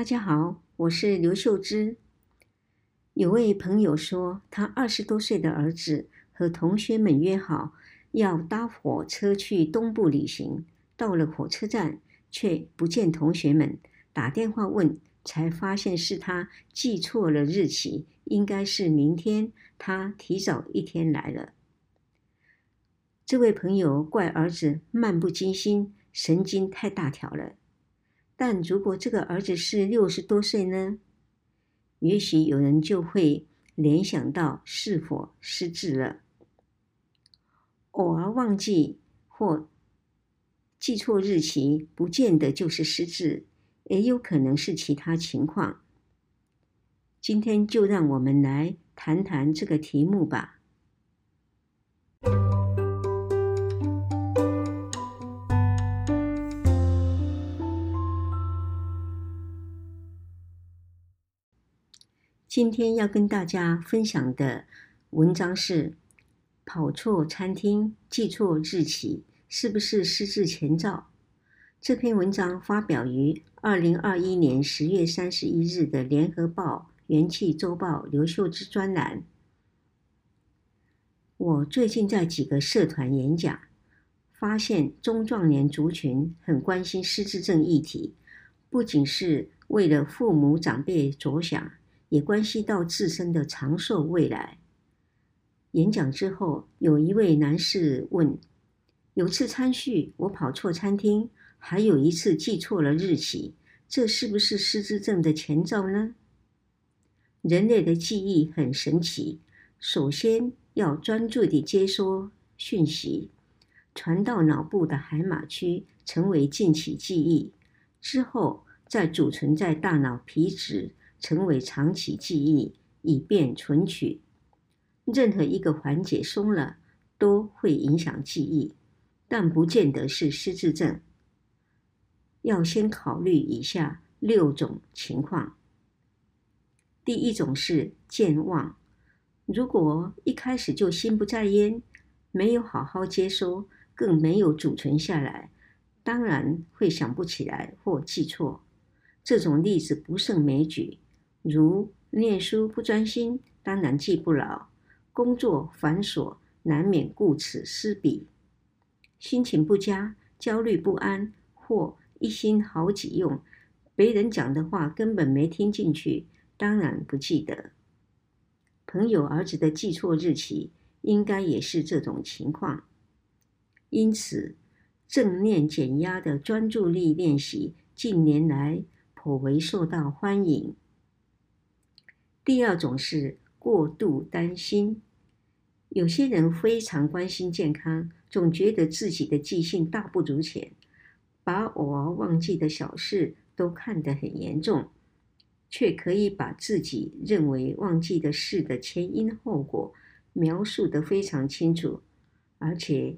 大家好，我是刘秀芝。有位朋友说，他二十多岁的儿子和同学们约好要搭火车去东部旅行，到了火车站却不见同学们，打电话问，才发现是他记错了日期，应该是明天，他提早一天来了。这位朋友怪儿子漫不经心，神经太大条了。但如果这个儿子是六十多岁呢？也许有人就会联想到是否失智了。偶尔忘记或记错日期，不见得就是失智，也有可能是其他情况。今天就让我们来谈谈这个题目吧。今天要跟大家分享的文章是：跑错餐厅、记错日期，是不是失智前兆？这篇文章发表于二零二一年十月三十一日的《联合报》元气周报刘秀枝专栏。我最近在几个社团演讲，发现中壮年族群很关心失智症议题，不仅是为了父母长辈着想。也关系到自身的长寿未来。演讲之后，有一位男士问：“有次餐叙，我跑错餐厅，还有一次记错了日期，这是不是失智症的前兆呢？”人类的记忆很神奇，首先要专注地接收讯息，传到脑部的海马区，成为近期记忆，之后再储存在大脑皮质。成为长期记忆，以便存取。任何一个环节松了，都会影响记忆，但不见得是失智症。要先考虑以下六种情况。第一种是健忘，如果一开始就心不在焉，没有好好接收，更没有储存下来，当然会想不起来或记错。这种例子不胜枚举。如念书不专心，当然记不牢；工作繁琐，难免顾此失彼；心情不佳、焦虑不安，或一心好己用，别人讲的话根本没听进去，当然不记得。朋友儿子的记错日期，应该也是这种情况。因此，正念减压的专注力练习近年来颇为受到欢迎。第二种是过度担心，有些人非常关心健康，总觉得自己的记性大不如前，把偶尔忘记的小事都看得很严重，却可以把自己认为忘记的事的前因后果描述得非常清楚，而且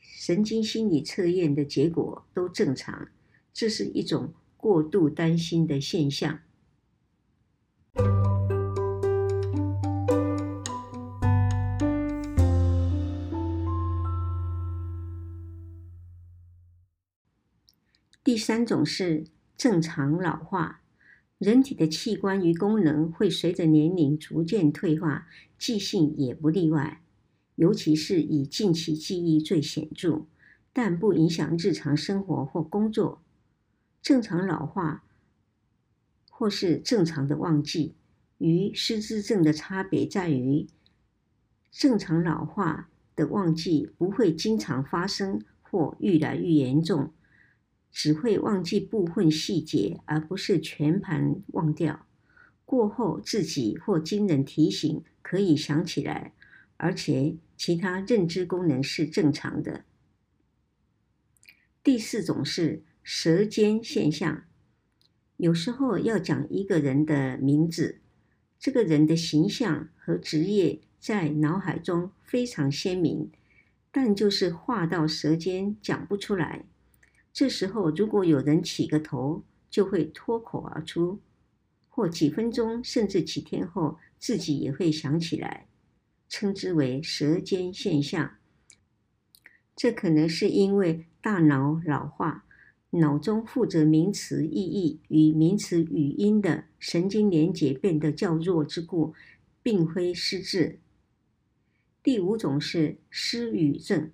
神经心理测验的结果都正常，这是一种过度担心的现象。第三种是正常老化，人体的器官与功能会随着年龄逐渐退化，记性也不例外，尤其是以近期记忆最显著，但不影响日常生活或工作。正常老化或是正常的忘记，与失智症的差别在于，正常老化的忘记不会经常发生或愈来愈严重。只会忘记部分细节，而不是全盘忘掉。过后自己或经人提醒可以想起来，而且其他认知功能是正常的。第四种是舌尖现象，有时候要讲一个人的名字，这个人的形象和职业在脑海中非常鲜明，但就是话到舌尖讲不出来。这时候，如果有人起个头，就会脱口而出，或几分钟甚至几天后，自己也会想起来，称之为舌尖现象。这可能是因为大脑老化，脑中负责名词意义与名词语音的神经连结变得较弱之故，并非失智。第五种是失语症，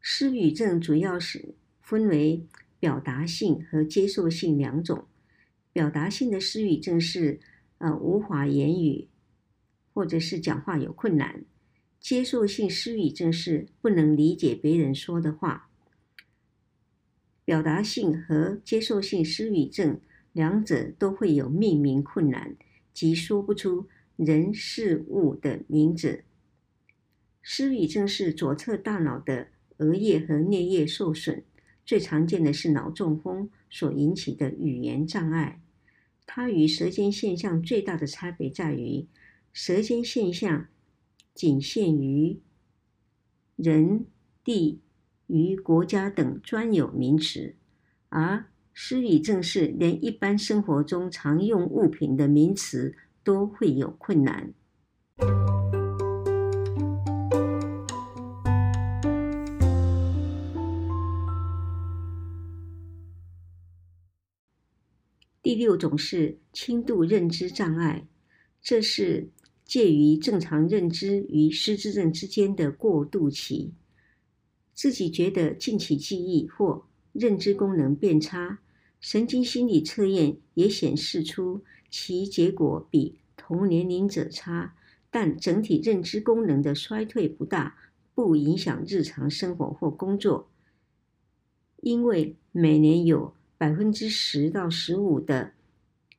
失语症主要是分为表达性和接受性两种。表达性的失语症是呃无法言语，或者是讲话有困难。接受性失语症是不能理解别人说的话。表达性和接受性失语症两者都会有命名困难，即说不出人事物的名字。失语症是左侧大脑的额叶和颞叶受损，最常见的是脑中风所引起的语言障碍。它与舌尖现象最大的差别在于，舌尖现象。仅限于人、地、与国家等专有名词，而失语症是连一般生活中常用物品的名词都会有困难。第六种是轻度认知障碍，这是。介于正常认知与失智症之间的过渡期，自己觉得近期记忆或认知功能变差，神经心理测验也显示出其结果比同年龄者差，但整体认知功能的衰退不大，不影响日常生活或工作。因为每年有百分之十到十五的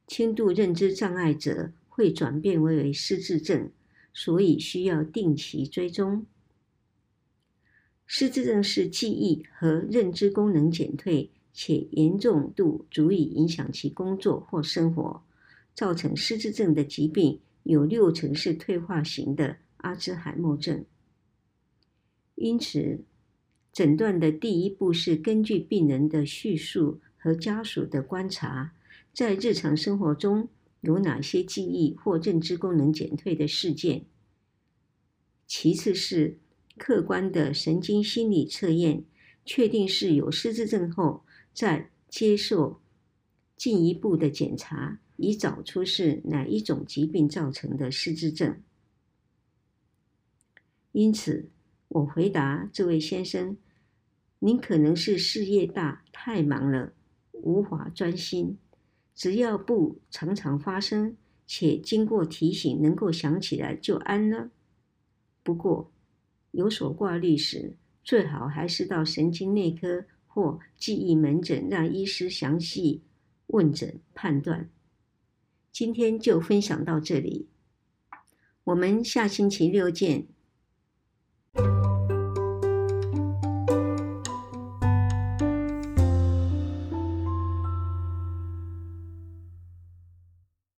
轻度认知障碍者。会转变为为失智症，所以需要定期追踪。失智症是记忆和认知功能减退，且严重度足以影响其工作或生活。造成失智症的疾病有六成是退化型的阿兹海默症。因此，诊断的第一步是根据病人的叙述和家属的观察，在日常生活中。有哪些记忆或认知功能减退的事件？其次是客观的神经心理测验，确定是有失智症后，再接受进一步的检查，以找出是哪一种疾病造成的失智症。因此，我回答这位先生：“您可能是事业大，太忙了，无法专心。”只要不常常发生，且经过提醒能够想起来就安了。不过，有所挂虑时，最好还是到神经内科或记忆门诊，让医师详细问诊判断。今天就分享到这里，我们下星期六见。